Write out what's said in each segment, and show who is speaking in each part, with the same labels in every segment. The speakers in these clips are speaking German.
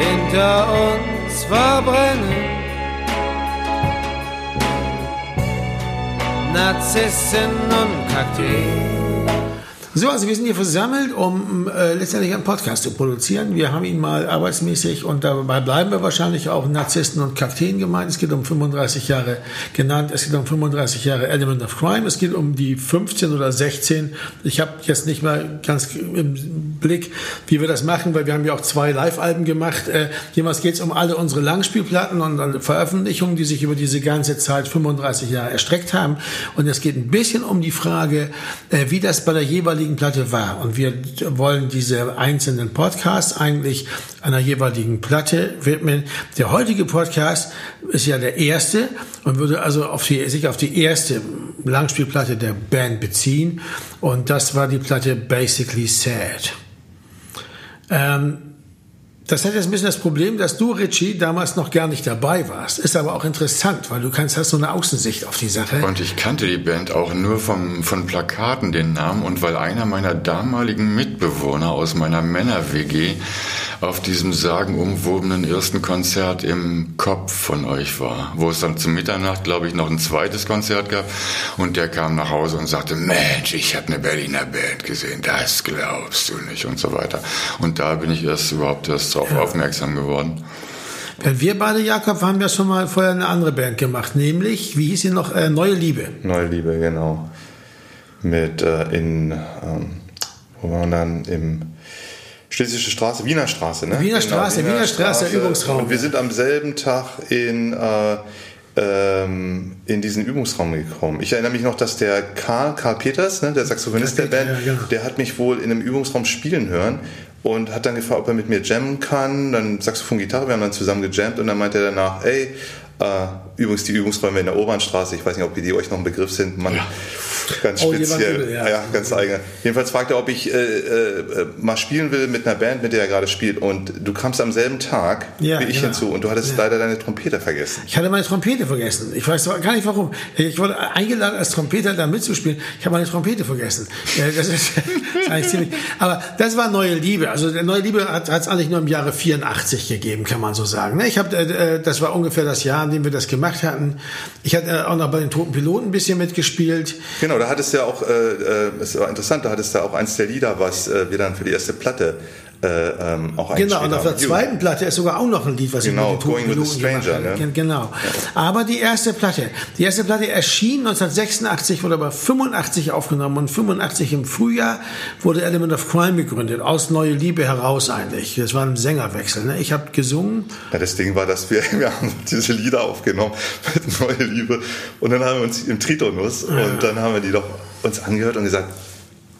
Speaker 1: hinter uns verbrennen. Narzissen und Kakteen.
Speaker 2: So, also wir sind hier versammelt, um äh, letztendlich einen Podcast zu produzieren. Wir haben ihn mal arbeitsmäßig und dabei bleiben wir wahrscheinlich auch Narzissten und Kakteen gemeint. Es geht um 35 Jahre genannt, es geht um 35 Jahre Element of Crime, es geht um die 15 oder 16. Ich habe jetzt nicht mal ganz im Blick, wie wir das machen, weil wir haben ja auch zwei Live-Alben gemacht. Äh, jemals geht es um alle unsere Langspielplatten und Veröffentlichungen, die sich über diese ganze Zeit 35 Jahre erstreckt haben. Und es geht ein bisschen um die Frage, äh, wie das bei der jeweiligen jeweiligen Platte war. Und wir wollen diese einzelnen Podcasts eigentlich einer jeweiligen Platte widmen. Der heutige Podcast ist ja der erste und würde also auf die, sich auf die erste Langspielplatte der Band beziehen. Und das war die Platte Basically Sad. Ähm, das hat jetzt ein bisschen das Problem, dass du, Richie, damals noch gar nicht dabei warst. Ist aber auch interessant, weil du kannst, hast so eine Außensicht auf die Sache.
Speaker 3: Und ich kannte die Band auch nur vom, von Plakaten den Namen und weil einer meiner damaligen Mitbewohner aus meiner Männer-WG auf diesem sagenumwobenen ersten Konzert im Kopf von euch war, wo es dann zu Mitternacht, glaube ich, noch ein zweites Konzert gab und der kam nach Hause und sagte, Mensch, ich habe eine Berliner Band gesehen, das glaubst du nicht und so weiter. Und da bin ich erst überhaupt erst drauf ja. aufmerksam geworden.
Speaker 2: Denn wir beide, Jakob, haben ja schon mal vorher eine andere Band gemacht, nämlich, wie hieß sie noch, äh, Neue Liebe.
Speaker 4: Neue Liebe, genau. Mit äh, in, ähm, wo waren wir dann im Schlesische Straße, Wiener Straße, ne?
Speaker 2: Wiener genau, Straße, Wiener, Wiener Straße, Straße, Übungsraum.
Speaker 4: Und wir sind am selben Tag in, äh, ähm, in diesen Übungsraum gekommen. Ich erinnere mich noch, dass der Karl, Karl Peters, ne, der Saxophonist der Band, ja, genau. der hat mich wohl in einem Übungsraum spielen hören und hat dann gefragt, ob er mit mir jammen kann. Dann Saxophon, Gitarre, wir haben dann zusammen gejammt und dann meinte er danach, ey, übrigens die Übungsräume in der Obernstraße, ich weiß nicht, ob die euch noch ein Begriff sind, man ja. Ganz oh, speziell. Oh, ja. ja. ganz eigen. Jedenfalls fragt er, ob ich äh, äh, mal spielen will mit einer Band, mit der er gerade spielt. Und du kamst am selben Tag ja, wie ich hinzu und du hattest leider deine Trompete vergessen.
Speaker 2: Ich hatte meine Trompete vergessen. Ich weiß gar nicht warum. Ich wurde eingeladen als Trompeter da mitzuspielen. Ich habe meine Trompete vergessen. Das ist, das ist eigentlich ziemlich. Aber das war Neue Liebe. Also Neue Liebe hat es eigentlich nur im Jahre 84 gegeben, kann man so sagen. Ne? Ich habe, äh, das war ungefähr das Jahr, in dem wir das gemacht hatten. Ich hatte auch noch bei den Toten Piloten ein bisschen mitgespielt.
Speaker 4: Genau, da hattest du ja auch, äh, äh, es war interessant, da hattest du auch eins der Lieder, was äh, wir dann für die erste Platte äh, ähm, auch
Speaker 2: Genau, und auf der zweiten Platte ist sogar auch noch ein Lied, was
Speaker 4: genau, ich mit Going with a Stranger,
Speaker 2: ne? Genau. Ja. Aber die erste Platte, die erste Platte erschien 1986, wurde aber 85 aufgenommen und 85 im Frühjahr wurde Element of Crime gegründet, aus Neue Liebe heraus eigentlich. Das war ein Sängerwechsel. Ne? Ich habe gesungen.
Speaker 4: Ja, das Ding war, dass wir, wir haben diese Lieder aufgenommen mit Neue Liebe und dann haben wir uns im Tritonus ja. und dann haben wir die doch uns angehört und gesagt,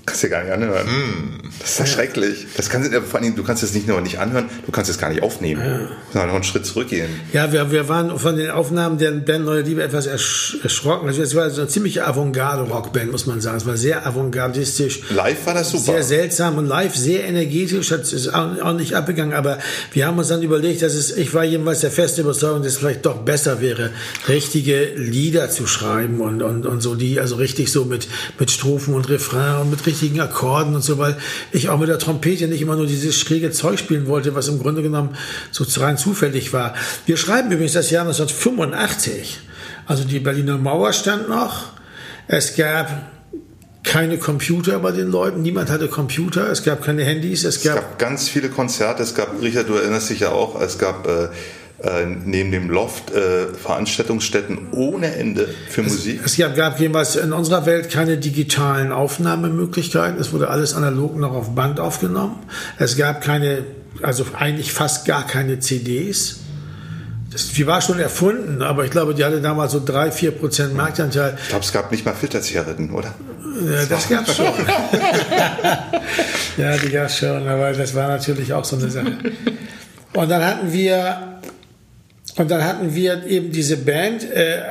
Speaker 4: Kannst du dir gar nicht anhören. Mm. Das ist ja schrecklich. Das kannst, vor allem, du kannst es nicht nur nicht anhören, du kannst es gar nicht aufnehmen. Ja. Du noch einen Schritt zurückgehen.
Speaker 2: Ja, wir, wir waren von den Aufnahmen der Band Neue Liebe etwas erschrocken. Also es war so eine ziemliche Avantgarde-Rockband, muss man sagen. Es war sehr avantgardistisch.
Speaker 4: Live war das super.
Speaker 2: Sehr seltsam und live sehr energetisch. Hat es auch nicht abgegangen. Aber wir haben uns dann überlegt, dass es, ich war jedenfalls der feste Überzeugung, dass es vielleicht doch besser wäre, richtige Lieder zu schreiben und, und, und so die, also richtig so mit, mit Strophen und Refrain und mit richtigen Akkorden und so, weil ich auch mit der Trompete nicht immer nur dieses schräge Zeug spielen wollte, was im Grunde genommen so rein zufällig war. Wir schreiben übrigens das Jahr 1985. Also die Berliner Mauer stand noch. Es gab keine Computer bei den Leuten, niemand hatte Computer, es gab keine Handys,
Speaker 4: es gab, es gab ganz viele Konzerte, es gab, Richard, du erinnerst dich ja auch, es gab äh, äh, neben dem Loft äh, Veranstaltungsstätten ohne Ende für
Speaker 2: es,
Speaker 4: Musik.
Speaker 2: Es gab, jedenfalls in unserer Welt keine digitalen Aufnahmemöglichkeiten. Es wurde alles analog noch auf Band aufgenommen. Es gab keine, also eigentlich fast gar keine CDs. Das, die war schon erfunden, aber ich glaube, die hatte damals so drei, vier Prozent Marktanteil.
Speaker 4: Ich glaube, es gab nicht mal Filterzigaretten, oder?
Speaker 2: Ja, das gab es schon. ja, die gab es schon, aber das war natürlich auch so eine Sache. Und dann hatten wir und dann hatten wir eben diese Band äh,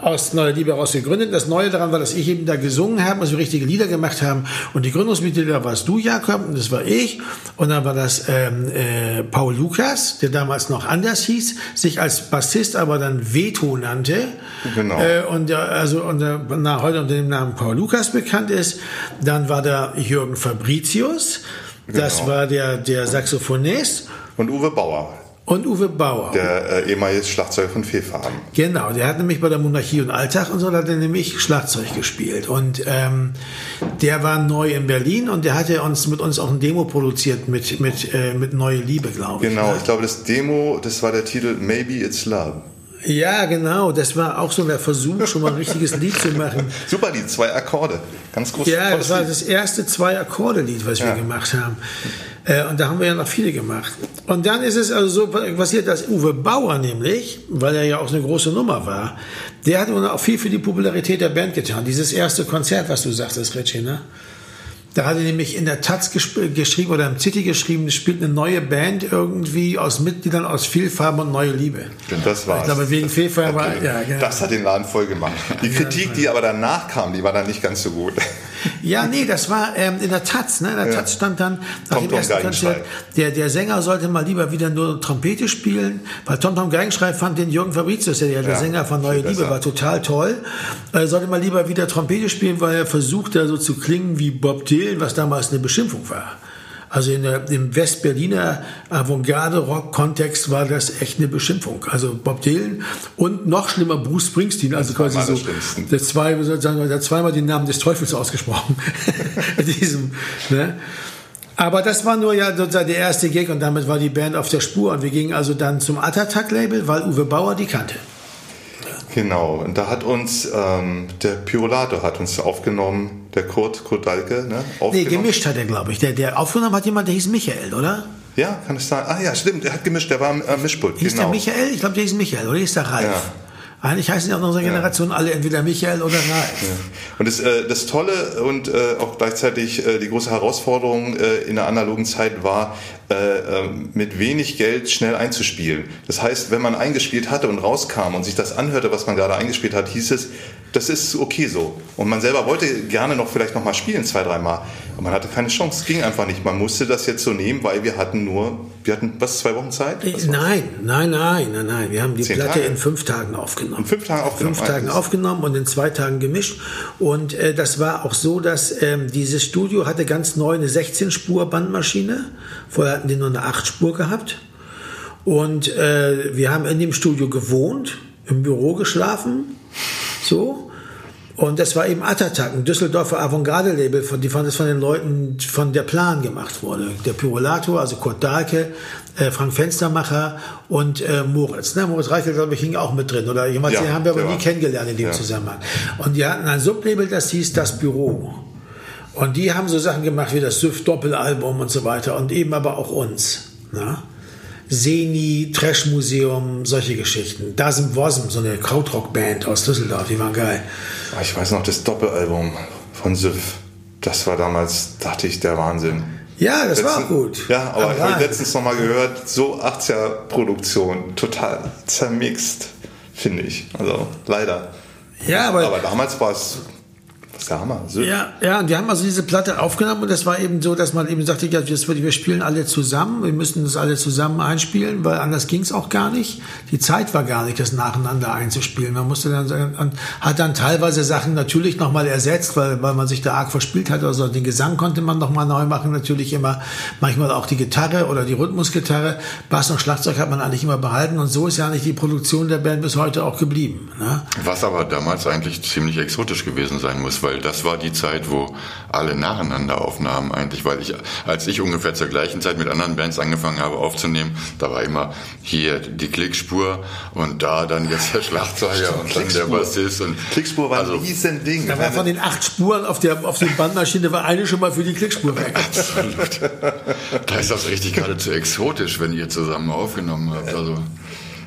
Speaker 2: aus Neue Liebe heraus gegründet. Das Neue daran war, dass ich eben da gesungen habe, also richtige Lieder gemacht haben. Und die Gründungsmitglieder warst du, Jakob, und das war ich. Und dann war das ähm, äh, Paul Lukas, der damals noch anders hieß, sich als Bassist aber dann Veto nannte. Genau. Äh, und der, also und der, na, heute unter dem Namen Paul Lukas bekannt ist. Dann war da Jürgen Fabricius. Das genau. war der, der Saxophonist.
Speaker 4: Und Uwe Bauer
Speaker 2: Und Uwe Bauer.
Speaker 4: Der äh, ehemalige Schlagzeuger von Fehlfarben.
Speaker 2: Genau, der hat nämlich bei der Monarchie und Alltag und so, hat er nämlich Schlagzeug gespielt. Und ähm, der war neu in Berlin und der hatte uns mit uns auch ein Demo produziert mit, mit, äh, mit Neue Liebe, glaube
Speaker 4: ich. Genau,
Speaker 2: ne?
Speaker 4: ich glaube, das Demo, das war der Titel Maybe It's Love.
Speaker 2: Ja, genau. Das war auch so der Versuch, schon mal ein richtiges Lied zu machen.
Speaker 4: Super Lied, zwei Akkorde. Ganz groß.
Speaker 2: Ja, das war das erste Zwei-Akkorde-Lied, was ja. wir gemacht haben. Äh, und da haben wir ja noch viele gemacht. Und dann ist es also so passiert, dass Uwe Bauer nämlich, weil er ja auch eine große Nummer war, der hat auch viel für die Popularität der Band getan. Dieses erste Konzert, was du sagtest, Richie, ne? Da hat er nämlich in der Taz geschrieben oder im City geschrieben, es spielt eine neue Band irgendwie aus Mitgliedern aus Vielfarben und Neue Liebe.
Speaker 4: Das war's.
Speaker 2: Ich glaube, wegen Vielfarben war, ja,
Speaker 4: genau. Das hat den Laden voll gemacht. Die Kritik, die aber danach kam, die war dann nicht ganz so gut.
Speaker 2: Ja, nee, das war ähm, in der Taz. Ne? In der ja. Taz stand dann nach Tom dem ersten Konzert, der, der Sänger sollte mal lieber wieder nur Trompete spielen, weil Tom Tom Geigenschrei fand den Jürgen Fabricius, der, der ja, Sänger von Neue Liebe, war total toll. Er sollte mal lieber wieder Trompete spielen, weil er versucht, da so zu klingen wie Bob Dylan, was damals eine Beschimpfung war. Also in der, im Westberliner Avantgarde-Rock-Kontext war das echt eine Beschimpfung. Also Bob Dylan und noch schlimmer Bruce Springsteen, also quasi so der, zwei, sozusagen, der zweimal den Namen des Teufels ausgesprochen. diesem, ne? Aber das war nur ja sozusagen der erste Gig und damit war die Band auf der Spur und wir gingen also dann zum Attack-Label, weil Uwe Bauer die kannte.
Speaker 4: Genau, und da hat uns ähm, der Pirolato hat uns aufgenommen, der Kurt, Kurt Dalke, ne?
Speaker 2: Nee, gemischt hat er, glaube ich. Der, der aufgenommen hat jemand, der hieß Michael, oder?
Speaker 4: Ja, kann es sein. Ah ja, stimmt, der hat gemischt, der war am äh, Mischpult.
Speaker 2: Hieß genau. der Michael? Ich glaube, der hieß Michael, oder hieß der Ralf? Ja. Eigentlich heißen ja auch in unserer Generation ja. alle entweder Michael oder Ralf. Ja.
Speaker 4: Und das, äh, das Tolle und äh, auch gleichzeitig äh, die große Herausforderung äh, in der analogen Zeit war, äh, ähm, mit wenig Geld schnell einzuspielen. Das heißt, wenn man eingespielt hatte und rauskam und sich das anhörte, was man gerade eingespielt hat, hieß es, das ist okay so. Und man selber wollte gerne noch vielleicht noch mal spielen, zwei, dreimal. Und man hatte keine Chance. Es ging einfach nicht. Man musste das jetzt so nehmen, weil wir hatten nur, wir hatten was, zwei Wochen Zeit?
Speaker 2: Nein, nein, nein, nein, nein. Wir haben die Platte Tage? in fünf Tagen aufgenommen. In
Speaker 4: fünf Tagen aufgenommen?
Speaker 2: Fünf Tagen aufgenommen und in zwei Tagen gemischt. Und äh, das war auch so, dass ähm, dieses Studio hatte ganz neu eine 16-Spur-Bandmaschine. Vorher hatten die nur eine 8-Spur gehabt. Und äh, wir haben in dem Studio gewohnt, im Büro geschlafen, so. Und das war eben Attatak, ein Düsseldorfer Avantgarde-Label, von, die von, das von den Leuten von der Plan gemacht wurde. Der Pyrolator, also Kurt Dahlke, äh, Frank Fenstermacher und äh, Moritz. Ne? Moritz Reichel, glaube ich, hing auch mit drin. Oder jemand, ja, den haben wir aber nie kennengelernt in dem ja. Zusammenhang. Und die hatten ein Sublabel, das hieß Das Büro. Und die haben so Sachen gemacht wie das SÜFF-Doppelalbum und so weiter und eben aber auch uns. Ne? Seni, Trash Museum, solche Geschichten. Dasim Wasm, so eine Krautrock-Band aus Düsseldorf, die waren geil.
Speaker 4: Ah, ich weiß noch, das Doppelalbum von SÜFF, das war damals, dachte ich, der Wahnsinn.
Speaker 2: Ja, das Letzten, war auch gut.
Speaker 4: Ja, aber ich habe letztens noch mal gehört, so 80er-Produktion, total zermixt, finde ich. Also leider.
Speaker 2: Ja, aber,
Speaker 4: aber damals war es das ist der Hammer.
Speaker 2: So. Ja, ja, und die haben also diese Platte aufgenommen und das war eben so, dass man eben sagte, ja, wir spielen alle zusammen, wir müssen das alle zusammen einspielen, weil anders ging es auch gar nicht. Die Zeit war gar nicht, das nacheinander einzuspielen. Man musste dann, und hat dann teilweise Sachen natürlich nochmal ersetzt, weil, weil man sich da arg verspielt hat. Also den Gesang konnte man nochmal neu machen, natürlich immer, manchmal auch die Gitarre oder die Rhythmusgitarre. Bass und Schlagzeug hat man eigentlich immer behalten und so ist ja nicht die Produktion der Band bis heute auch geblieben. Ne?
Speaker 3: Was aber damals eigentlich ziemlich exotisch gewesen sein muss, weil weil das war die Zeit, wo alle nacheinander aufnahmen eigentlich, weil ich, als ich ungefähr zur gleichen Zeit mit anderen Bands angefangen habe aufzunehmen, da war immer hier die Klickspur und da dann jetzt der Schlagzeuger und dann der Bassist und
Speaker 4: Klickspur war also, ein riesen Ding.
Speaker 2: Da war von den acht Spuren auf der auf den Bandmaschine war eine schon mal für die Klickspur weg.
Speaker 3: Absolut. Da ist das richtig geradezu exotisch, wenn ihr zusammen aufgenommen habt. Also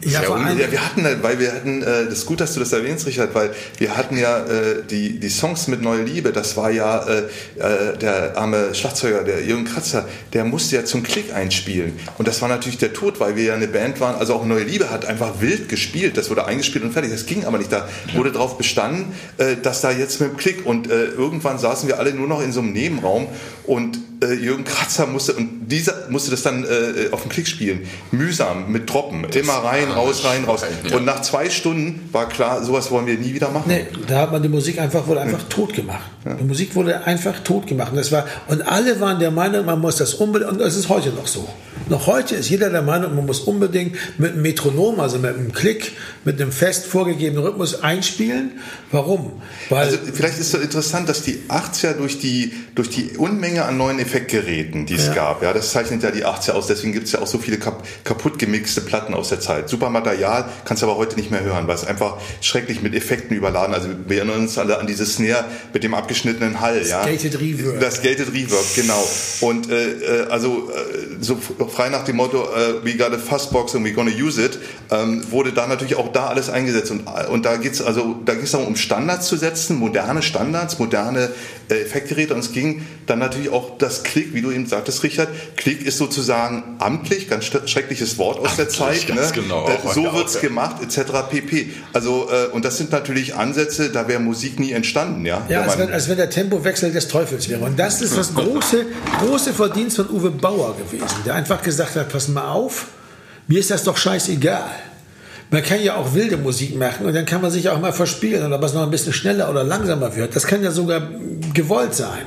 Speaker 4: ja, vor allem, ja, wir hatten, weil wir hatten, äh, das ist gut, dass du das erwähnst, Richard, weil wir hatten ja äh, die, die Songs mit Neue Liebe, das war ja äh, äh, der arme Schlagzeuger, der Jürgen Kratzer, der musste ja zum Klick einspielen. Und das war natürlich der Tod, weil wir ja eine Band waren, also auch Neue Liebe hat einfach wild gespielt, das wurde eingespielt und fertig. Das ging aber nicht. Da wurde darauf bestanden, äh, dass da jetzt mit dem Klick und äh, irgendwann saßen wir alle nur noch in so einem Nebenraum und äh, Jürgen Kratzer musste, und dieser musste das dann äh, auf dem Klick spielen. Mühsam, mit Troppen. Immer rein, raus, rein, raus. Ja. Und nach zwei Stunden war klar, sowas wollen wir nie wieder machen.
Speaker 2: Nee, da hat man die Musik einfach, wurde einfach nee. tot gemacht. Ja. Die Musik wurde einfach tot gemacht. Und, das war, und alle waren der Meinung, man muss das unbedingt, und das ist heute noch so. Noch heute ist jeder der Meinung, man muss unbedingt mit einem Metronom, also mit einem Klick, mit einem fest vorgegebenen Rhythmus einspielen. Warum?
Speaker 4: Weil also vielleicht ist es interessant, dass die 80er durch die, durch die Unmenge an neuen Effektgeräten, die es ja. gab, ja, das zeichnet ja die 80er aus, deswegen gibt es ja auch so viele kap kaputt gemixte Platten aus der Zeit. Super Material, kannst du aber heute nicht mehr hören, weil es einfach schrecklich mit Effekten überladen. Also wir erinnern uns alle an diese Snare mit dem abgeschnittenen Hall. Das ja.
Speaker 2: Gated Reverb.
Speaker 4: Das Gated Reverb, genau. Und äh, äh also äh, so frei nach dem Motto, äh, we got a fuzzbox and we gonna use it, ähm, wurde da natürlich auch da alles eingesetzt. Und, und da geht's also, da geht's darum, um Standards zu setzen, moderne Standards, moderne äh, Effektgeräte. Und es ging dann natürlich auch das Klick, wie du eben sagtest, Richard. Klick ist sozusagen amtlich, ganz schreckliches Wort aus amtlich, der Zeit.
Speaker 3: Ganz ne? genau,
Speaker 4: äh, so wird's gemacht, etc. pp. Also, äh, und das sind natürlich Ansätze, da wäre Musik nie entstanden. Ja,
Speaker 2: ja als, wenn, als wenn der Tempowechsel des Teufels wäre. Und das ist das große, große Verdienst von Uwe Bauer gewesen, der einfach gesagt hat, pass mal auf, mir ist das doch scheißegal. Man kann ja auch wilde Musik machen und dann kann man sich auch mal verspielen oder was noch ein bisschen schneller oder langsamer wird. Das kann ja sogar gewollt sein.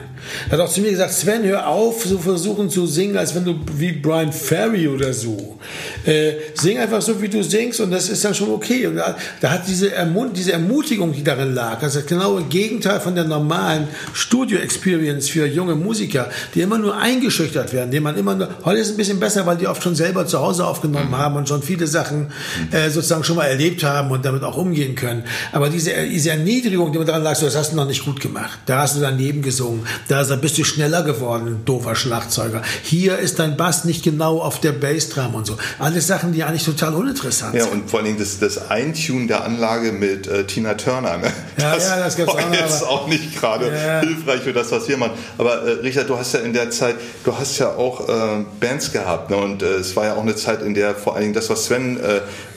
Speaker 2: Er hat auch zu mir gesagt, Sven, hör auf, so versuchen zu singen, als wenn du wie Brian Ferry oder so. Äh, sing einfach so, wie du singst und das ist dann schon okay. Und da, da hat diese, Ermut diese Ermutigung, die darin lag, das ist das genaue Gegenteil von der normalen Studio-Experience für junge Musiker, die immer nur eingeschüchtert werden, die man immer nur, heute ist es ein bisschen besser, weil die oft schon selber zu Hause aufgenommen mhm. haben und schon viele Sachen äh, sozusagen schon mal erlebt haben und damit auch umgehen können. Aber diese, diese Erniedrigung, die man daran lag, so, das hast du noch nicht gut gemacht. Da hast du daneben gesungen. Da bist du schneller geworden, doofer Schlagzeuger. Hier ist dein Bass nicht genau auf der Bassdrum und so. Alles Sachen, die eigentlich total uninteressant
Speaker 4: sind. Ja, und vor allen Dingen das, das Eintune der Anlage mit äh, Tina Turner. Ne?
Speaker 2: Ja, das, ja, das gibt's
Speaker 4: auch. jetzt auch nicht gerade ja. hilfreich für das, was wir machen. Aber äh, Richard, du hast ja in der Zeit, du hast ja auch äh, Bands gehabt. Ne? Und äh, es war ja auch eine Zeit, in der vor allen Dingen das, was Sven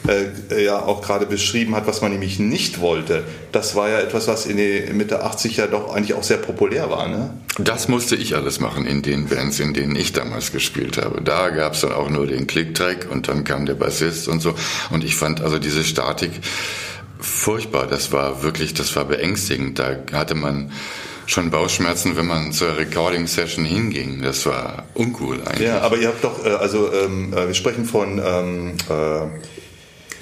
Speaker 4: äh, äh, ja auch gerade beschrieben hat, was man nämlich nicht wollte, das war ja etwas, was in den Mitte 80 ja doch eigentlich auch sehr populär war. Ne?
Speaker 3: Das musste ich alles machen in den Bands, in denen ich damals gespielt habe. Da gab es dann auch nur den Klicktrack und dann kam der Bassist und so. Und ich fand also diese Statik furchtbar. Das war wirklich, das war beängstigend. Da hatte man schon Bauchschmerzen, wenn man zur Recording Session hinging. Das war uncool eigentlich.
Speaker 4: Ja, aber ihr habt doch, äh, also ähm, äh, wir sprechen von ähm, äh,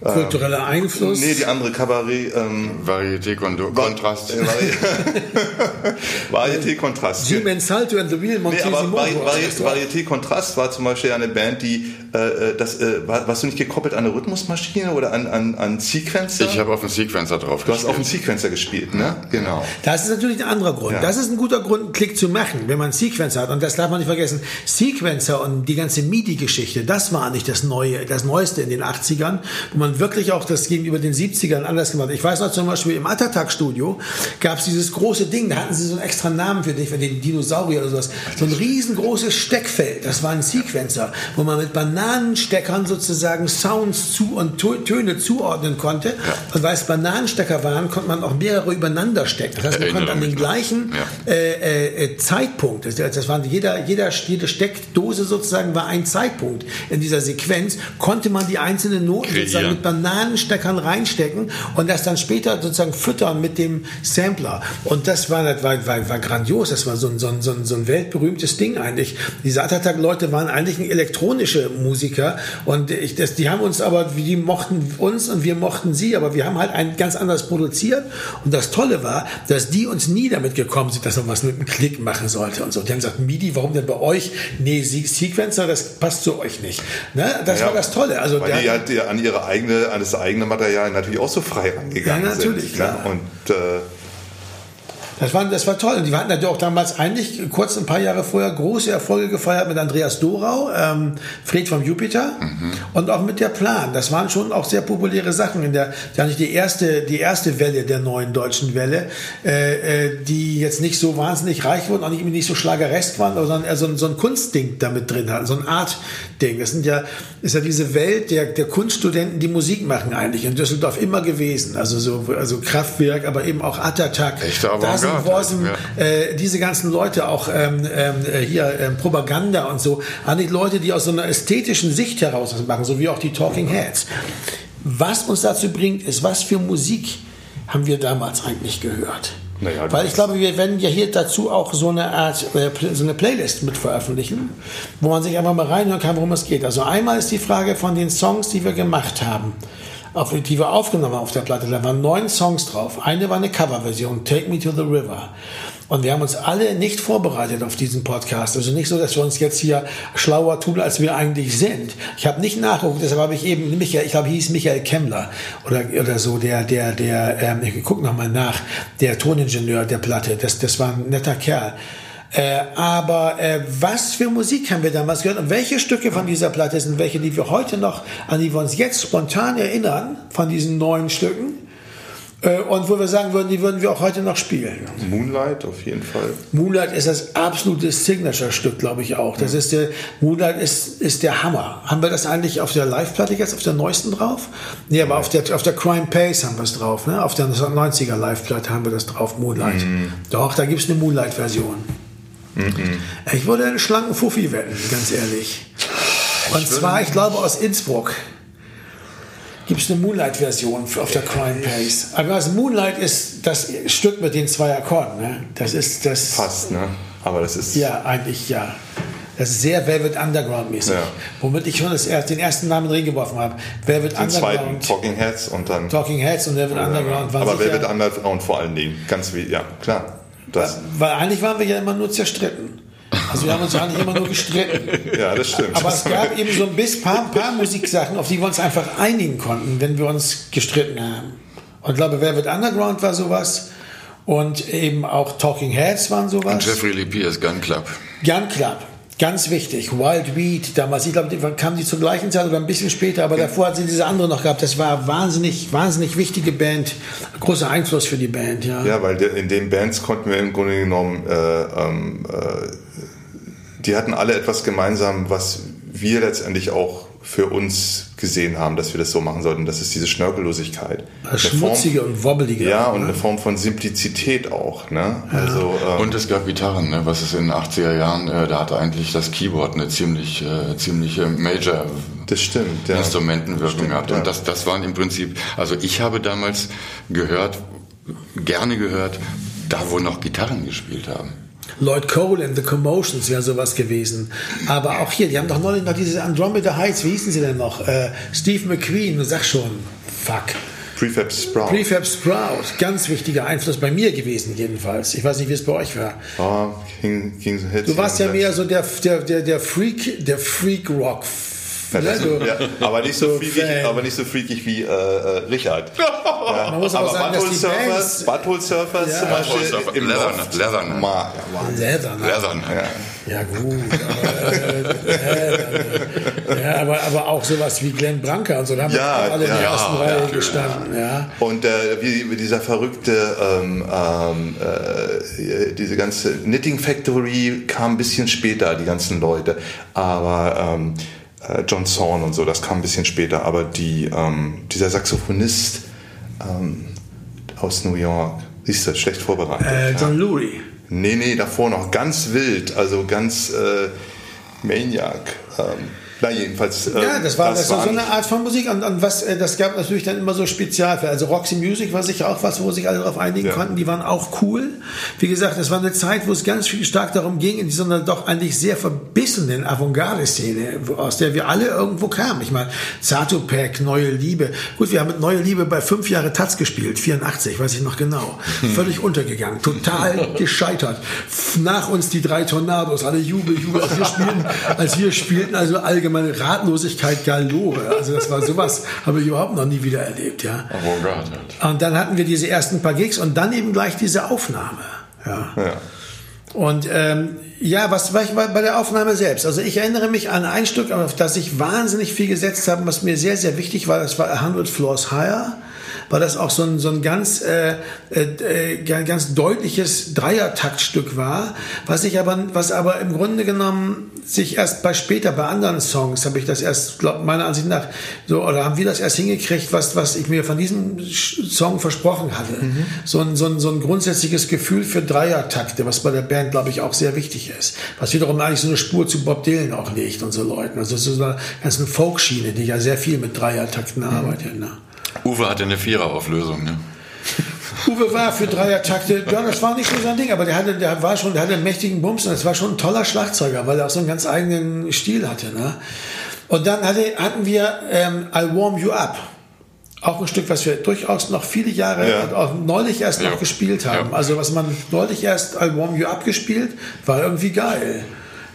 Speaker 2: Kultureller Einfluss?
Speaker 4: Nee, die andere Kabarett.
Speaker 3: Ähm, Varieté Kontrast. Äh,
Speaker 4: Varieté Kontrast.
Speaker 2: Jim Salto and the Real
Speaker 4: Montesi nee, aber Varieté, Varieté Kontrast war zum Beispiel eine Band, die äh, äh, das, äh, warst du nicht gekoppelt an eine Rhythmusmaschine oder an, an, an Sequencer?
Speaker 3: Ich habe auf einen Sequencer drauf
Speaker 4: Du gespielt. hast auf einen Sequencer gespielt, ne?
Speaker 2: Genau. Das ist natürlich ein anderer Grund. Ja. Das ist ein guter Grund, einen Klick zu machen, wenn man einen Sequencer hat. Und das darf man nicht vergessen. Sequencer und die ganze MIDI-Geschichte, das war nicht das Neue, das Neueste in den 80ern, wo man wirklich auch das gegenüber den 70ern anders gemacht. Ich weiß noch zum Beispiel im Attatak-Studio gab es dieses große Ding, da hatten sie so einen extra Namen für dich, für den Dinosaurier oder sowas. So ein riesengroßes Steckfeld, das war ein Sequencer, wo man mit Bananen Bananensteckern sozusagen Sounds zu und Töne zuordnen konnte. Und weil es Bananenstecker waren, konnte man auch mehrere übereinander stecken. Das heißt, man konnte an den gleichen ja. äh, äh, Zeitpunkt, das, das waren jeder, jeder, jede Steckdose sozusagen war ein Zeitpunkt in dieser Sequenz, konnte man die einzelnen Noten sozusagen mit Bananensteckern reinstecken und das dann später sozusagen füttern mit dem Sampler. Und das war, war, war, war grandios, das war so ein, so, ein, so ein weltberühmtes Ding eigentlich. Diese Attack-Leute waren eigentlich elektronische Musik Musiker. Und ich, das, die haben uns aber, die mochten uns und wir mochten sie, aber wir haben halt ein ganz anders produziert. Und das Tolle war, dass die uns nie damit gekommen sind, dass man was mit einem Klick machen sollte und so. Die haben gesagt, MIDI, warum denn bei euch? Nee, Sequencer, das passt zu euch nicht. Ne? Das ja, war das Tolle. Also
Speaker 4: weil die halt an ihre eigene, an das eigene Material natürlich auch so frei rangegangen ja, natürlich, sind. Ne? Und äh,
Speaker 2: das war, das war toll. Und die hatten natürlich auch damals eigentlich kurz ein paar Jahre vorher große Erfolge gefeiert mit Andreas Dorau, ähm, Fred vom Jupiter mhm. und auch mit der Plan. Das waren schon auch sehr populäre Sachen in der, ja nicht die erste, die erste Welle der neuen deutschen Welle, äh, äh, die jetzt nicht so wahnsinnig reich wurden, auch nicht, nicht so schlageresk waren, sondern eher so, ein, so ein Kunstding damit drin hatten, so ein Art-Ding. Das sind ja, ist ja diese Welt der, der Kunststudenten, die Musik machen eigentlich in Düsseldorf immer gewesen. Also so, also Kraftwerk, aber eben auch Attatak.
Speaker 3: Echte Avantgarde.
Speaker 2: Wasm, ja. äh, diese ganzen Leute, auch ähm, ähm, äh, hier ähm, Propaganda und so, eigentlich Leute, die aus so einer ästhetischen Sicht heraus das machen, so wie auch die Talking Heads. Was uns dazu bringt, ist, was für Musik haben wir damals eigentlich gehört? Naja, Weil ich glaube, wir werden ja hier dazu auch so eine Art, äh, so eine Playlist mit veröffentlichen, wo man sich einfach mal reinhören kann, worum es geht. Also einmal ist die Frage von den Songs, die wir gemacht haben, wir aufgenommen auf der Platte. Da waren neun Songs drauf. Eine war eine Coverversion, Take Me to the River. Und wir haben uns alle nicht vorbereitet auf diesen Podcast. Also nicht so, dass wir uns jetzt hier schlauer tun, als wir eigentlich sind. Ich habe nicht nachgeguckt, deshalb habe ich eben Michael, ich glaube, hieß Michael Kemmler oder, oder so, der, der, der, ähm, ich gucke nochmal nach, der Toningenieur der Platte. Das, das war ein netter Kerl. Äh, aber äh, was für Musik haben wir damals gehört und welche Stücke von dieser Platte sind welche, die wir heute noch, an die wir uns jetzt spontan erinnern, von diesen neuen Stücken? Äh, und wo wir sagen würden, die würden wir auch heute noch spielen.
Speaker 4: Moonlight auf jeden Fall.
Speaker 2: Moonlight ist das absolute Signature-Stück, glaube ich auch. Das ist der, Moonlight ist, ist der Hammer. Haben wir das eigentlich auf der Live-Platte jetzt, auf der neuesten drauf? Nee, aber auf der, auf der Crime Pace haben wir es drauf. Ne? Auf der 90er Live-Platte haben wir das drauf, Moonlight. Mhm. Doch, da gibt es eine Moonlight-Version. Mhm. Ich würde einen schlanken Fuffi wetten, ganz ehrlich. Und ich zwar, ich glaube, aus Innsbruck gibt es eine Moonlight-Version auf der Crime Pace. Aber das Moonlight ist das Stück mit den zwei Akkorden. Ne? Das ist das.
Speaker 4: Fast, ne? Aber das ist.
Speaker 2: Ja, eigentlich ja. Das ist sehr Velvet Underground-mäßig. Ja. Womit ich schon das, den ersten Namen reingeworfen habe. Velvet
Speaker 4: den Underground. Zweiten, Talking Heads und dann.
Speaker 2: Talking Heads und Velvet Underground.
Speaker 4: Waren Aber Velvet Underground vor allen Dingen. Ganz wie, ja, klar.
Speaker 2: Das. Weil, weil eigentlich waren wir ja immer nur zerstritten. Also wir haben uns ja nicht immer nur gestritten.
Speaker 4: Ja, das stimmt.
Speaker 2: Aber es gab eben so ein bisschen paar, paar Musiksachen, auf die wir uns einfach einigen konnten, wenn wir uns gestritten haben. Und ich glaube, Velvet Underground war sowas. Und eben auch Talking Heads waren sowas. Und
Speaker 3: Jeffrey Lee Pierce, Gun Club.
Speaker 2: Gun Club. Ganz wichtig, Wild Weed damals. Ich glaube, die kamen die zur gleichen Zeit oder ein bisschen später, aber davor hat sie diese andere noch gehabt. Das war wahnsinnig, wahnsinnig wichtige Band, großer Einfluss für die Band, ja.
Speaker 4: Ja, weil in den Bands konnten wir im Grunde genommen äh, ähm, äh, die hatten alle etwas gemeinsam, was wir letztendlich auch für uns gesehen haben, dass wir das so machen sollten. Das ist diese Schnörkellosigkeit.
Speaker 2: Schmutzige Form, und wobbelige.
Speaker 4: Ja, und eine Form von Simplizität auch. Ne? Ja. Also,
Speaker 3: ähm, und es gab Gitarren, ne? was es in den 80er Jahren, äh, da hatte eigentlich das Keyboard eine ziemlich, äh, ziemliche Major
Speaker 4: das stimmt, ja.
Speaker 3: Instrumentenwirkung gehabt. Und das, das waren im Prinzip, also ich habe damals gehört, gerne gehört, da wo noch Gitarren gespielt haben.
Speaker 2: Lloyd Cole and the Commotions wäre sowas gewesen. Aber auch hier, die haben doch neulich noch diese Andromeda Heights, wie hießen sie denn noch? Äh, Steve McQueen, sag schon, fuck.
Speaker 4: Prefab Sprout.
Speaker 2: Prefab Sprout, ganz wichtiger Einfluss bei mir gewesen jedenfalls. Ich weiß nicht, wie es bei euch war.
Speaker 4: Oh, King, King
Speaker 2: du warst ja mehr so der, der, der, der Freak, der Freak Rock
Speaker 4: ja, ja, aber, nicht so freakig, aber nicht so freakig wie äh, äh Richard. Ja.
Speaker 2: Man muss aber, aber sagen, Butthole
Speaker 4: Surfers, Butthole Surfers ja. zum Beispiel
Speaker 3: Surfer, im Leathern. Leathern.
Speaker 2: Ma, Leathern.
Speaker 3: Leathern.
Speaker 2: Ja. ja gut. Aber, äh, ja, aber, aber auch sowas wie Glenn Branca und so, da haben ja, alle in der ersten Reihe gestanden. Ja.
Speaker 4: Und äh, wie, wie dieser verrückte, ähm, ähm, äh, diese ganze Knitting Factory kam ein bisschen später, die ganzen Leute. Aber ähm, äh, John Zorn und so, das kam ein bisschen später, aber die, ähm, dieser Saxophonist ähm, aus New York, siehst du, schlecht vorbereitet.
Speaker 2: Äh, John ja. Lurie.
Speaker 4: Nee, nee, davor noch ganz wild, also ganz äh, Maniac. Ähm, na, jedenfalls.
Speaker 2: Äh, ja, das war, das, das war so eine Art von Musik. Und, und was, äh, das gab natürlich dann immer so Spezialfälle. Also Roxy Music war sicher auch was, wo sich alle darauf einigen ja. konnten. Die waren auch cool. Wie gesagt, das war eine Zeit, wo es ganz viel stark darum ging, in dieser doch eigentlich sehr verbissenen Avantgarde-Szene, aus der wir alle irgendwo kamen. Ich meine, Zatopek, Neue Liebe. Gut, wir haben mit Neue Liebe bei fünf Jahre Taz gespielt, 84, weiß ich noch genau. Völlig untergegangen, total gescheitert. Nach uns die drei Tornados, alle Jubel, Jubel, als wir spielten, als wir spielten also allgemein allgemeine Ratlosigkeit galore. Also das war sowas, habe ich überhaupt noch nie wieder erlebt. Ja. Und dann hatten wir diese ersten paar Gigs und dann eben gleich diese Aufnahme. Ja. ja. Und ähm, ja, was war ich bei der Aufnahme selbst? Also ich erinnere mich an ein Stück, auf das ich wahnsinnig viel gesetzt habe, was mir sehr, sehr wichtig war. Das war 100 Floors Higher weil das auch so ein, so ein ganz, äh, äh, ganz deutliches Dreiertaktstück war, was ich aber, was aber im Grunde genommen sich erst bei später, bei anderen Songs habe ich das erst, glaub, meiner Ansicht nach, so, oder haben wir das erst hingekriegt, was, was ich mir von diesem Song versprochen hatte. Mhm. So, ein, so, ein, so ein grundsätzliches Gefühl für Dreiertakte, was bei der Band, glaube ich, auch sehr wichtig ist. Was wiederum eigentlich so eine Spur zu Bob Dylan auch legt und so Leuten. Also so eine ganze Folkschiene, die ja sehr viel mit Dreiertakten mhm. arbeitet. Ne?
Speaker 3: Uwe hatte eine Viererauflösung, ne?
Speaker 2: Uwe war für Dreiertakte, ja, das war nicht so sein Ding, aber der hatte, der war schon, der hatte einen mächtigen Bums und das war schon ein toller Schlagzeuger, weil er auch so einen ganz eigenen Stil hatte. Ne? Und dann hatte, hatten wir ähm, I'll Warm You Up. Auch ein Stück, was wir durchaus noch viele Jahre,
Speaker 3: Ja.
Speaker 2: auch neulich erst
Speaker 3: Ja.
Speaker 2: noch gespielt haben. Also was man neulich erst I'll Warm You Up gespielt, war irgendwie geil.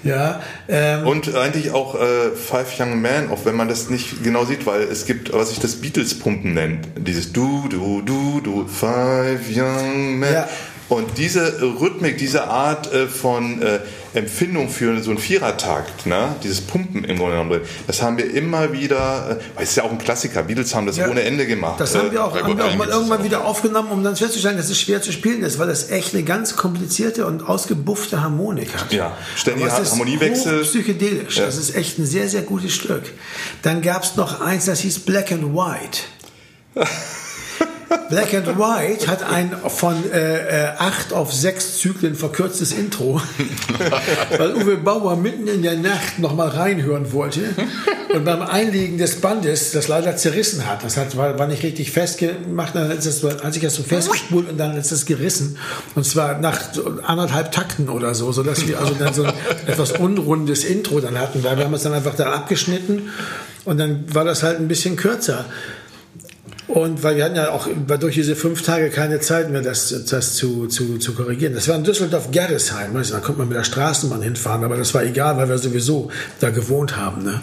Speaker 2: Ja, ähm,
Speaker 4: Und eigentlich auch äh, Five Young Men, auch wenn man das nicht genau sieht, weil es gibt, was sich das Beatles-Pumpen nennt. Dieses Du, Du, Du, Du, Five Young Men.
Speaker 2: Ja.
Speaker 4: Und diese Rhythmik, diese Art äh, von äh, Empfindung für so einen Vierertakt, ne? dieses Pumpen im Grunde genommen, das haben wir immer wieder, äh, weil es ist ja auch ein Klassiker, Beatles haben das
Speaker 2: Ja.
Speaker 4: ohne Ende gemacht.
Speaker 2: Das haben wir auch, haben wir auch mal irgendwann wieder aufgenommen, um dann festzustellen, dass es schwer zu spielen ist, weil das echt eine ganz komplizierte und ausgebuffte Harmonik hat.
Speaker 4: Ja, ständige
Speaker 2: Aber es ist
Speaker 4: Harmoniewechsel.
Speaker 2: Psychedelisch.
Speaker 4: Ja.
Speaker 2: Das ist echt ein sehr, sehr gutes Stück. Dann gab es noch eins, das hieß Black and White. Black and White hat ein von äh, äh, acht auf sechs Zyklen verkürztes Intro, weil Uwe Bauer mitten in der Nacht nochmal reinhören wollte und beim Einlegen des Bandes das leider zerrissen hat. Das hat, war, war nicht richtig festgemacht, dann ist es, hat sich das so festgespult und dann ist es gerissen. Und zwar nach anderthalb Takten oder so, sodass wir also dann so ein etwas unrundes Intro dann hatten, weil wir haben es dann einfach dann abgeschnitten und dann war das halt ein bisschen kürzer. Und weil wir hatten ja auch durch diese fünf Tage keine Zeit mehr, das, das zu, zu, zu korrigieren. Das war in Düsseldorf-Gerresheim. Da konnte man mit der Straßenbahn hinfahren, aber das war egal, weil wir sowieso da gewohnt haben. Ne?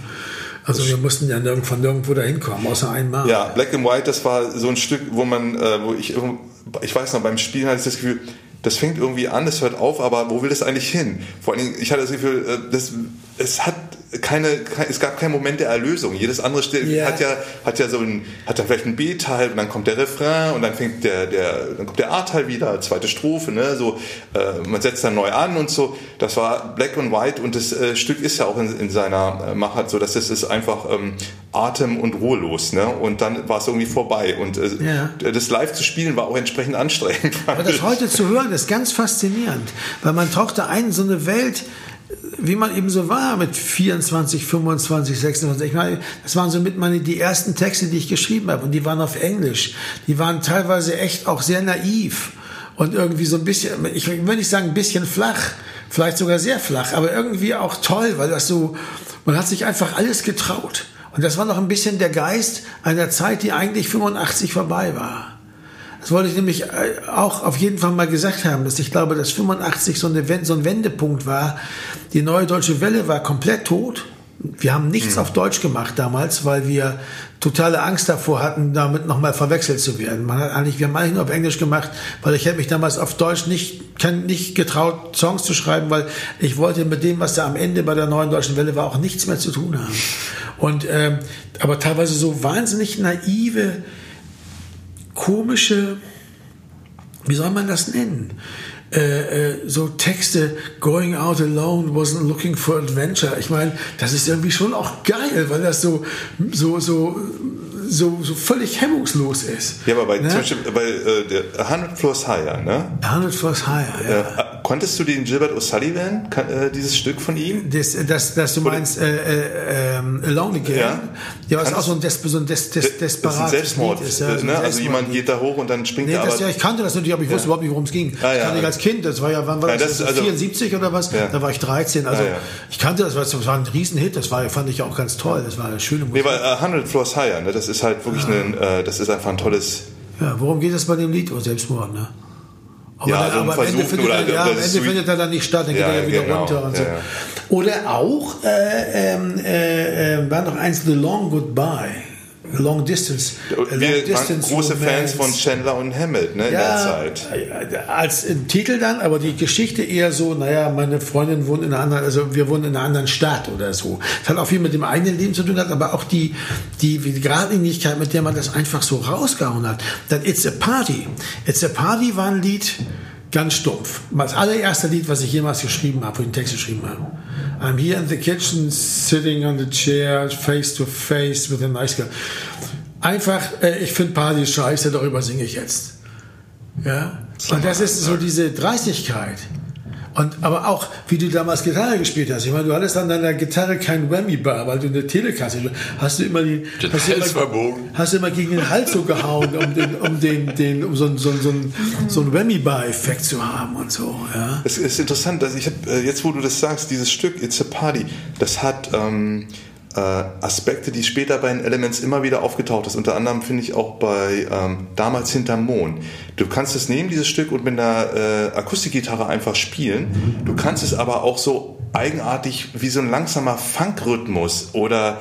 Speaker 2: Also wir mussten ja von nirgendwo da hinkommen, außer einmal.
Speaker 4: Ja, Black and White, das war so ein Stück, wo man, äh, wo ich, ich weiß noch, beim Spielen hatte ich das Gefühl, das fängt irgendwie an, das hört auf, aber wo will das eigentlich hin? Vor allen Dingen, ich hatte das Gefühl, äh, das, es hat keine, kein, es gab keinen Moment der Erlösung. Jedes andere Stück
Speaker 2: Ja.
Speaker 4: hat ja, hat ja so ein, hat da vielleicht ein B-Teil und dann kommt der Refrain und dann fängt der, der, dann kommt der A-Teil wieder, zweite Strophe, ne, so, äh, man setzt dann neu an und so. Das war Black and White und das äh, Stück ist ja auch in, in seiner äh, Machart so, dass es ist einfach ähm, atem- und ruhelos, ne, und dann war es irgendwie vorbei und äh,
Speaker 2: Ja.
Speaker 4: das live zu spielen war auch entsprechend anstrengend.
Speaker 2: Aber das heute zu hören, ist ganz faszinierend, weil man taucht da ein in so eine Welt, wie man eben so war mit 24, 25, 26. Ich meine, das waren so mit meine die ersten Texte, die ich geschrieben habe und die waren auf Englisch. Die waren teilweise echt auch sehr naiv und irgendwie so ein bisschen, ich will nicht sagen ein bisschen flach, vielleicht sogar sehr flach, aber irgendwie auch toll, weil das so, man hat sich einfach alles getraut. Und das war noch ein bisschen der Geist einer Zeit, die eigentlich 85 vorbei war. Das wollte ich nämlich äh, auch auf jeden Fall mal gesagt haben, dass ich glaube, dass 85 so, eine, so ein Wendepunkt war. Die neue deutsche Welle war komplett tot. Wir haben nichts auf Deutsch gemacht damals, weil wir totale Angst davor hatten, damit nochmal verwechselt zu werden. Man hat eigentlich, wir haben eigentlich nur auf Englisch gemacht, weil ich hätte mich damals auf Deutsch nicht, kann, nicht getraut, Songs zu schreiben, weil ich wollte mit dem, was da am Ende bei der neuen deutschen Welle war, auch nichts mehr zu tun haben. Und ähm, aber teilweise so wahnsinnig naive, komische, wie soll man das nennen? Äh, äh, so Texte, going out alone, wasn't looking for adventure. Ich meine, das ist irgendwie schon auch geil, weil das so, so, so, so, so völlig hemmungslos ist.
Speaker 4: Ja, aber bei,
Speaker 2: ne?
Speaker 4: zum Beispiel bei äh, der 100 Floors Higher, ne?
Speaker 2: 100 Floors Higher, ja.
Speaker 4: Äh, konntest du den Gilbert O'Sullivan, äh, dieses Stück von ihm?
Speaker 2: Das, das, das du meinst, äh, äh, ähm, Alone Again.
Speaker 4: Ja.
Speaker 2: Ja, was
Speaker 4: Kann
Speaker 2: auch so ein, des, so ein des, des,
Speaker 4: das ist ein
Speaker 2: desperates
Speaker 4: Selbstmord.
Speaker 2: Ist. Ja, so
Speaker 4: ne? Also
Speaker 2: Selbstmord-
Speaker 4: jemand geht da hoch und dann springt
Speaker 2: Nee,
Speaker 4: er
Speaker 2: das,
Speaker 4: aber.
Speaker 2: ja, ich kannte das natürlich, aber ich wusste überhaupt nicht, worum es ging.
Speaker 4: Ah, ja.
Speaker 2: ich kannte ich als Kind, das war ja, wann war
Speaker 4: Ja,
Speaker 2: das?
Speaker 4: das-
Speaker 2: das
Speaker 4: also-
Speaker 2: 74 oder was?
Speaker 4: Ja.
Speaker 2: Da war ich 13. Also
Speaker 4: Ah, ja.
Speaker 2: ich kannte das, es war ein Riesenhit, das war, fand ich auch ganz toll. Das war eine schöne
Speaker 4: Nee,
Speaker 2: Musik.
Speaker 4: weil äh, 100 Floors Higher, ne? das ist halt wirklich ein, äh, das ist einfach ein tolles.
Speaker 2: ja, worum geht es bei dem Lied? Oh, Selbstmord, ne? Aber,
Speaker 4: Ja,
Speaker 2: dann,
Speaker 4: so
Speaker 2: aber am Ende, findet,
Speaker 4: oder-
Speaker 2: er, ja, am Ende findet er dann nicht statt, dann geht
Speaker 4: Ja,
Speaker 2: er ja wieder
Speaker 4: genau,
Speaker 2: runter und so. Oder auch, äh, ähm, äh, äh, war noch eins, The Long Goodbye. Long Distance.
Speaker 4: Wir
Speaker 2: Long
Speaker 4: waren
Speaker 2: Distance
Speaker 4: große
Speaker 2: Romance.
Speaker 4: Fans von Chandler und Hammett ne, in der Zeit.
Speaker 2: als äh, Titel dann, aber die Geschichte eher so, naja, meine Freundin wohnt in einer anderen, also wir wohnen in einer anderen Stadt oder so. Das hat auch viel mit dem eigenen Leben zu tun hat, aber auch die, die, die Geradlinigkeit, mit der man das einfach so rausgehauen hat. Dann It's a Party. It's a Party war ein Lied, ganz stumpf. Das allererste Lied, was ich jemals geschrieben habe, wo ich den Text geschrieben habe. I'm here in the kitchen, sitting on the chair, face to face with a nice girl. Einfach, äh, ich finde Party scheiße, darüber singe ich jetzt. Ja? Und das ist so diese Dreistigkeit. Und, aber auch, wie du damals Gitarre gespielt hast. Ich meine, du hattest an deiner Gitarre kein Whammy-Bar, weil du eine Telekasse hast du immer die,
Speaker 3: den
Speaker 2: hast,
Speaker 3: Hals
Speaker 2: immer,
Speaker 3: verbogen.
Speaker 2: hast du immer gegen den Hals so gehauen, um den, um den, den um so, so, so, so einen Whammy-Bar-Effekt zu haben und so. Ja.
Speaker 4: Es ist interessant, dass ich habe jetzt, wo du das sagst, dieses Stück It's a Party, das hat ähm, äh, Aspekte, die später bei den Elements immer wieder aufgetaucht ist. Unter anderem finde ich auch bei ähm, Damals hinterm Mond. Du kannst es nehmen, dieses Stück, und mit einer äh, Akustikgitarre einfach spielen. Du kannst es aber auch so eigenartig wie so ein langsamer Funkrhythmus oder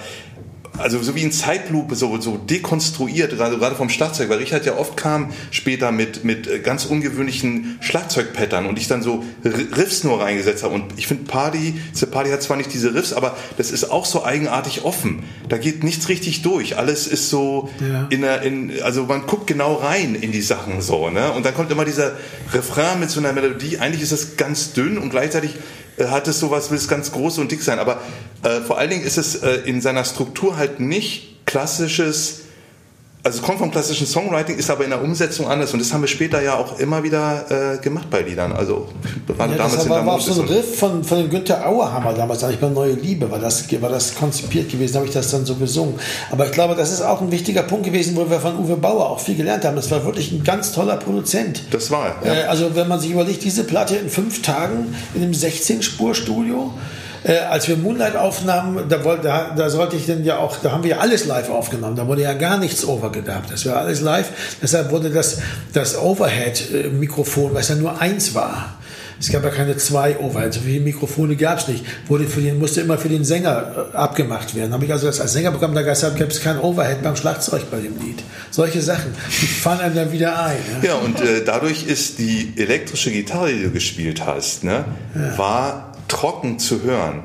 Speaker 4: also so wie in Zeitlupe, so, so dekonstruiert, gerade, gerade vom Schlagzeug, weil Richard ja oft kam später mit, mit äh, ganz ungewöhnlichen Schlagzeugpattern und ich dann so Riffs nur reingesetzt habe. Und ich finde Party, The Party hat zwar nicht diese Riffs, aber das ist auch so eigenartig offen. Da geht nichts richtig durch. Alles ist so ja. in der, in, also man guckt genau rein in die Sachen so, ne? Und dann kommt immer dieser Refrain mit so einer Melodie. Eigentlich ist das ganz dünn und gleichzeitig hat es sowas, will es ganz groß und dick sein. Aber äh, vor allen Dingen ist es äh, in seiner Struktur halt nicht klassisches, also es kommt vom klassischen Songwriting, ist aber in der Umsetzung anders. Und das haben wir später ja auch immer wieder äh, gemacht bei Liedern. Also
Speaker 2: gerade ja, damals das war, war auch so ein Riff von, von dem Günther Auerhammer damals, eigentlich bei Neue Liebe, war das, war das konzipiert gewesen, habe ich das dann so gesungen. Aber ich glaube, das ist auch ein wichtiger Punkt gewesen, wo wir von Uwe Bauer auch viel gelernt haben. Das war wirklich ein ganz toller Produzent.
Speaker 4: Das war,
Speaker 2: ja. Äh, also wenn man sich überlegt, diese Platte in fünf Tagen in einem 16-Spur-Studio, äh, als wir Moonlight aufnahmen, da, da, da, sollte ich denn ja auch, da haben wir ja alles live aufgenommen, da wurde ja gar nichts overgedabt, das war alles live, deshalb wurde das, das Overhead-Mikrofon, was ja nur eins war, es gab ja keine zwei Overheads, so viele Mikrofone gab es nicht. Wurde für den, musste immer für den Sänger äh, abgemacht werden. Habe ich also das als Sänger bekommen, da gab es kein Overhead beim Schlagzeug bei dem Lied. Solche Sachen, die fallen einem dann wieder ein.
Speaker 4: Ja, ja und äh, dadurch ist die elektrische Gitarre, die du gespielt hast, ne, ja. war trocken zu hören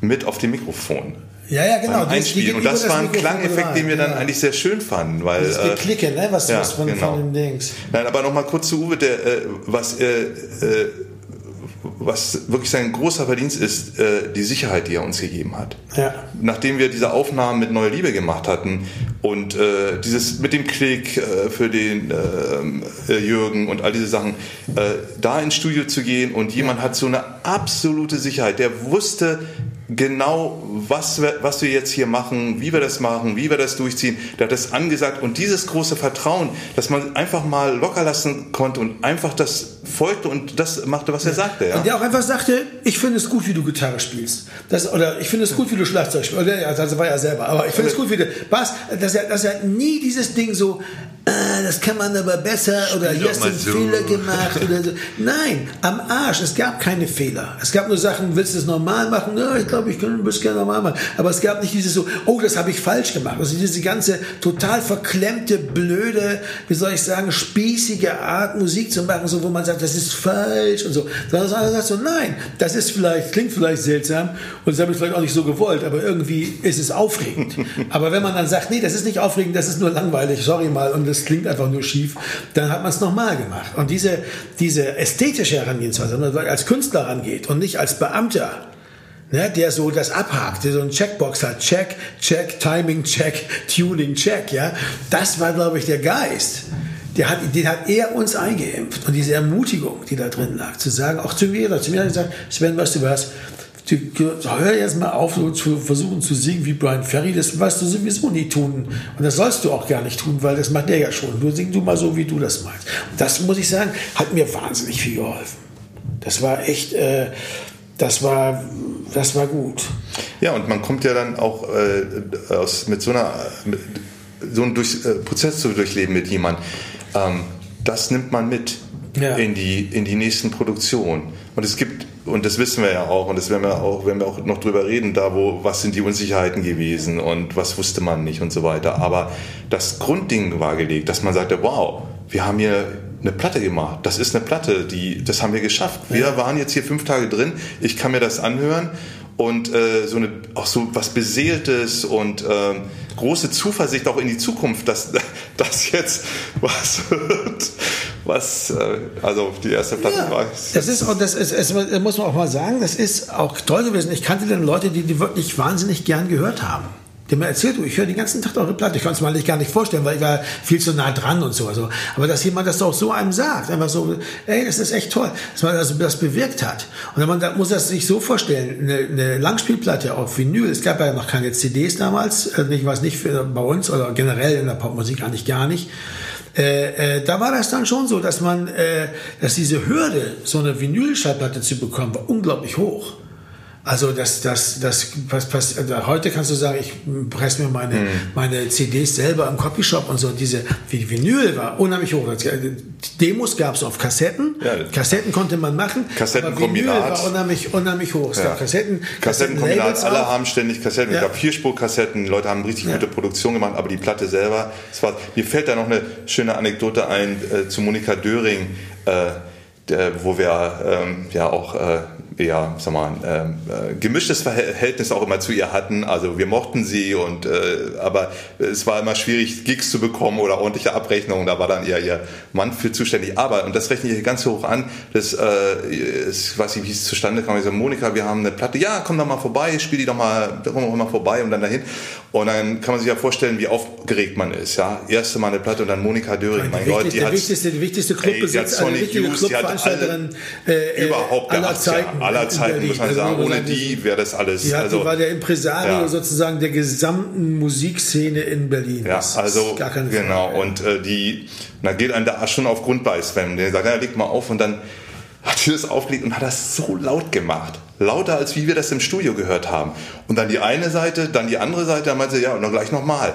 Speaker 4: mit auf dem Mikrofon.
Speaker 2: Ja, ja, genau.
Speaker 4: Einspielen. Und das war ein Klangeffekt, den wir dann ja. eigentlich sehr schön fanden. Weil,
Speaker 2: das Geklicke, ne? was, ja, was von, genau. von den Dings.
Speaker 4: Nein, aber nochmal kurz zu Uwe, der, äh, was, äh, äh, was wirklich sein großer Verdienst ist, äh, die Sicherheit, die er uns gegeben hat. Ja. Nachdem wir diese Aufnahmen mit Neue Liebe gemacht hatten und äh, dieses mit dem Klick äh, für den äh, äh, Jürgen und all diese Sachen, äh, da ins Studio zu gehen und jemand hat so eine absolute Sicherheit, der wusste, genau, was wir, was wir jetzt hier machen, wie wir das machen, wie wir das durchziehen. Der hat das angesagt und dieses große Vertrauen, dass man einfach mal locker lassen konnte und einfach das folgte und das machte, was er sagte. Ja?
Speaker 2: Und der auch einfach sagte, ich finde es gut, wie du Gitarre spielst. Das, oder ich finde es gut, wie du Schlagzeug spielst. Oder, also war er selber, aber ich finde es gut, wie du Bass, dass er, dass er nie dieses Ding so, äh, das kann man aber besser oder hier hast du einen so. Fehler gemacht oder so. Nein, am Arsch, es gab keine Fehler. Es gab nur Sachen, willst du es normal machen? Ja, ich glaube, ich kann es gerne normal machen. Aber es gab nicht dieses so, oh, das habe ich falsch gemacht. Also diese ganze total verklemmte, blöde, wie soll ich sagen, spießige Art, Musik zu machen, so wo man sagt, das ist falsch und so. Sondern er sagt so, nein, das ist vielleicht, klingt vielleicht seltsam und das habe ich vielleicht auch nicht so gewollt, aber irgendwie ist es aufregend. aber wenn man dann sagt, nee, das ist nicht aufregend, das ist nur langweilig, sorry mal, und das klingt einfach nur schief, dann hat man es nochmal gemacht. Und diese, diese ästhetische Herangehensweise, wenn man als Künstler rangeht und nicht als Beamter, ne, der so das abhakt, der so ein Checkbox hat, Check, Check, Timing, Check, Tuning, Check, ja, das war, glaube ich, der Geist. Der hat, den hat er uns eingeimpft. Und diese Ermutigung, die da drin lag, zu sagen, auch zu mir, zu mir hat er gesagt, Sven, weißt du was, du, hör jetzt mal auf, so zu versuchen zu singen wie Brian Ferry, das wirst du sowieso nie tun. Und das sollst du auch gar nicht tun, weil das macht der ja schon. Du sing du mal so, wie du das meinst. Und das muss ich sagen, hat mir wahnsinnig viel geholfen. Das war echt, äh, das war, das war gut.
Speaker 4: Ja, und man kommt ja dann auch äh, aus, mit so einer, mit, so einen durch, äh, Prozess zu durchleben mit jemandem. Ähm, das nimmt man mit ja. in, die, in die nächsten Produktionen. Und es gibt, und das wissen wir ja auch, und das werden wir auch, werden wir auch noch drüber reden, da wo, was sind die Unsicherheiten gewesen und was wusste man nicht und so weiter. Aber das Grundding war gelegt, dass man sagte, wow, wir haben hier eine Platte gemacht. Das ist eine Platte, die, das haben wir geschafft. Wir waren jetzt hier fünf Tage drin. Ich kann mir das anhören und äh, so eine auch so was beseeltes und äh, große Zuversicht auch in die Zukunft, dass das jetzt was wird, was äh, also die erste Platte ja, war.
Speaker 2: Das ist und das ist, es muss man auch mal sagen, das ist auch toll gewesen. Ich kannte dann Leute, die die wirklich wahnsinnig gern gehört haben. Der mir erzählt, ich höre den ganzen Tag eure Platte. Ich konnte es mir eigentlich gar nicht vorstellen, weil ich war viel zu nah dran und so. Also, aber dass jemand das doch so einem sagt, einfach so, ey, das ist echt toll, dass man also das bewirkt hat. Und man da muss das sich so vorstellen, eine, eine Langspielplatte auf Vinyl, es gab ja noch keine CDs damals, also ich weiß nicht für, bei uns oder generell in der Popmusik eigentlich gar nicht. Äh, äh, da war das dann schon so, dass man, äh, dass diese Hürde, so eine Vinylschallplatte zu bekommen, war unglaublich hoch. Also das, das, das, was. Also heute kannst du sagen, ich presse mir meine, mhm. meine CDs selber im Copyshop und so. Diese wie Vinyl war unheimlich hoch. Demos gab es auf Kassetten. Ja. Kassetten konnte man machen.
Speaker 4: Kassettenkombinat.
Speaker 2: war unheimlich, unheimlich hoch. Es
Speaker 4: ja. gab Kassetten. Kassettenkombinat. Alle haben ständig Kassetten. Ja. Es gab Vierspurkassetten. Leute haben richtig gute Produktion gemacht. Aber die Platte selber, es war, mir fällt da noch eine schöne Anekdote ein äh, zu Monika Döring. Äh, der, wo wir ähm, ja auch äh, ja, sag mal, ähm, äh, gemischtes Verhältnis auch immer zu ihr hatten. Also wir mochten sie und äh, aber es war immer schwierig, Gigs zu bekommen oder ordentliche Abrechnungen. Da war dann eher ihr Mann für zuständig. Aber, und das rechne ich hier ganz hoch an, das äh, ist, weiß ich, wie es zustande kam. Ich so, Monika, wir haben eine Platte, ja, komm doch mal vorbei, spiel die doch mal, komm doch mal vorbei und dann dahin. Und dann kann man sich ja vorstellen, wie aufgeregt man ist. Ja, erste Mal eine Platte und dann Monika Döring.
Speaker 2: Mein Gott, die, hat, wichtigste, die wichtigste Clubbesitz,
Speaker 4: also wichtige Clubveranstalterin äh, überhaupt aller Zeiten. Aller Zeiten, muss man also sagen. Ohne die wäre das alles.
Speaker 2: Die, hat, also, die war der Impresario ja. sozusagen der gesamten Musikszene in Berlin.
Speaker 4: Ja, das also gar keine genau. Frage. Und äh, die, da geht einem da schon auf Grundbeiß, wenn der sagt, ja, leg mal auf und dann hat sie das aufgelegt und hat das so laut gemacht lauter als wie wir das im Studio gehört haben. Und dann die eine Seite, dann die andere Seite, dann meinte sie, ja, und dann gleich nochmal.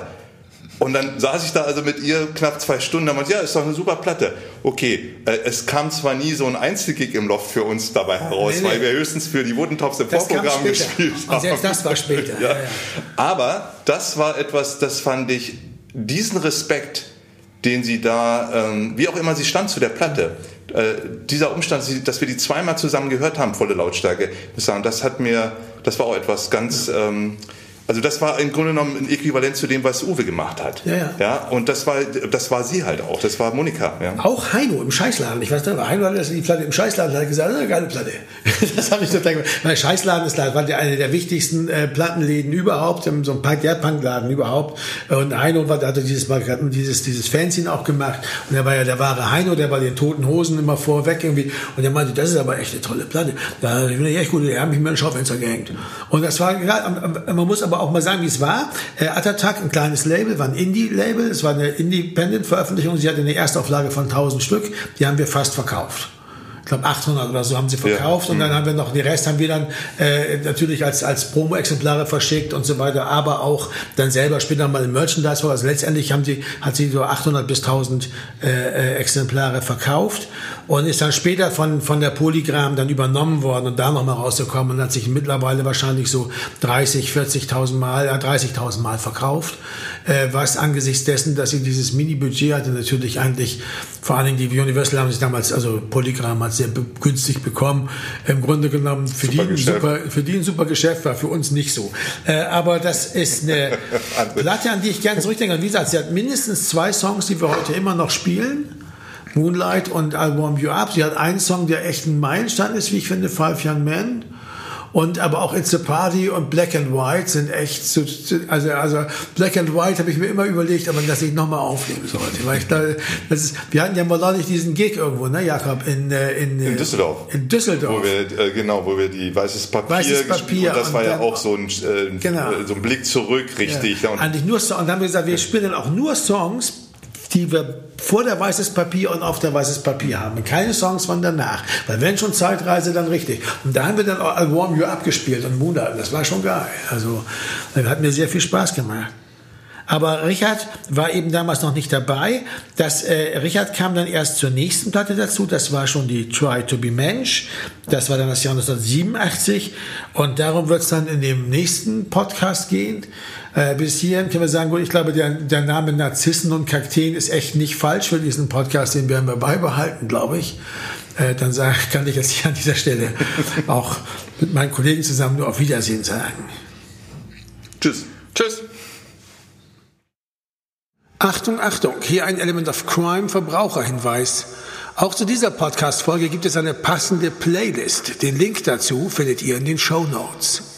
Speaker 4: Und dann saß ich da also mit ihr knapp zwei Stunden, da meinte ja, ist doch eine super Platte. Okay, äh, es kam zwar nie so ein Einzelgig im Loft für uns dabei heraus, nee, nee. weil wir höchstens für die Woodentops im Vorprogramm gespielt haben. Und
Speaker 2: selbst das war später.
Speaker 4: ja. Ja, ja. Aber das war etwas, das fand ich, diesen Respekt, den sie da, ähm, wie auch immer sie stand zu der Platte, äh, dieser Umstand, dass wir die zweimal zusammen gehört haben, volle Lautstärke, das hat mir, das war auch etwas ganz, ähm, also das war im Grunde genommen ein Äquivalent zu dem, was Uwe gemacht hat. Ja, ja. ja und das war, das war sie halt auch. Das war Monika. Ja.
Speaker 2: Auch Heino im Scheißladen. Ich weiß nicht, Heino hat die Platte im Scheißladen hat gesagt, eine geile Platte. das habe ich total gemacht. Weil Scheißladen ist war eine der wichtigsten äh, Plattenläden überhaupt, so ein Punk, ja, Punkladen überhaupt. Und Heino war, hatte dieses, dieses, dieses Fanzine auch gemacht. Und er war ja der wahre Heino, der bei den toten Hosen immer vorweg irgendwie. Und er meinte, das ist aber echt eine tolle Platte. Da bin ich echt gut, die haben mich mir ein Schaufenster gehängt. Und das war, man muss aber auch mal sagen, wie es war. Äh, Attack, ein kleines Label, war ein Indie-Label, es war eine Independent-Veröffentlichung. Sie hatte eine Erstauflage von 1000 Stück, die haben wir fast verkauft glaube 800 oder so haben sie verkauft ja. und dann mhm. haben wir noch, die Rest haben wir dann äh, natürlich als, als Promo-Exemplare verschickt und so weiter, aber auch dann selber später mal im Merchandise, also letztendlich haben sie, hat sie so 800 bis 1000 äh, äh, Exemplare verkauft und ist dann später von, von der Polygram dann übernommen worden und da nochmal rausgekommen und hat sich mittlerweile wahrscheinlich so 30, 40.000 Mal, äh, 30.000 Mal verkauft, was angesichts dessen, dass sie dieses Mini-Budget hatte, natürlich eigentlich vor allen Dingen die Universal haben sich damals, also Polygram hat sehr günstig bekommen. Im Grunde genommen für, super die, ein super, für die ein super Geschäft war, für uns nicht so. Äh, aber das ist eine Platte, an die ich gerne zurückdenke. Und wie gesagt, sie hat mindestens zwei Songs, die wir heute immer noch spielen. Moonlight und I Warm You Up. Sie hat einen Song, der echt ein Meilenstein ist, wie ich finde, Five Young Men. Und aber auch It's a Party und Black and White sind echt, so, also, also Black and White habe ich mir immer überlegt, aber dass ich nochmal aufnehmen sollte. Weil ich da, das ist, wir hatten ja mal neulich diesen Gig irgendwo, ne, Jakob, in,
Speaker 4: äh, in, in Düsseldorf.
Speaker 2: In Düsseldorf.
Speaker 4: Wo wir, äh, genau, wo wir die weißes Papier,
Speaker 2: weißes Papier
Speaker 4: und das und war ja auch so ein, äh, genau. so ein Blick zurück, richtig.
Speaker 2: Ja. Eigentlich nur so, und dann haben wir gesagt, wir spielen auch nur Songs, die wir vor der weißes Papier und auf der weißes Papier haben. Keine Songs von danach. Weil wenn schon Zeitreise, dann richtig. Und da haben wir dann auch Warm You abgespielt und Moonlight. Das war schon geil. Also, das hat mir sehr viel Spaß gemacht. Aber Richard war eben damals noch nicht dabei. Das, äh, Richard kam dann erst zur nächsten Platte dazu. Das war schon die Try to be Mensch. Das war dann das Jahr 1987. Und darum wird es dann in dem nächsten Podcast gehen. Äh, bis hierhin können wir sagen, gut, ich glaube, der, der Name Narzissen und Kakteen ist echt nicht falsch für diesen Podcast. Den werden wir beibehalten, glaube ich. Äh, dann sag, kann ich jetzt hier an dieser Stelle auch mit meinen Kollegen zusammen nur auf Wiedersehen sagen.
Speaker 4: Tschüss. Tschüss.
Speaker 2: Achtung, Achtung, hier ein Element of Crime Verbraucherhinweis. Auch zu dieser Podcast-Folge gibt es eine passende Playlist. Den Link dazu findet ihr in den Show Notes.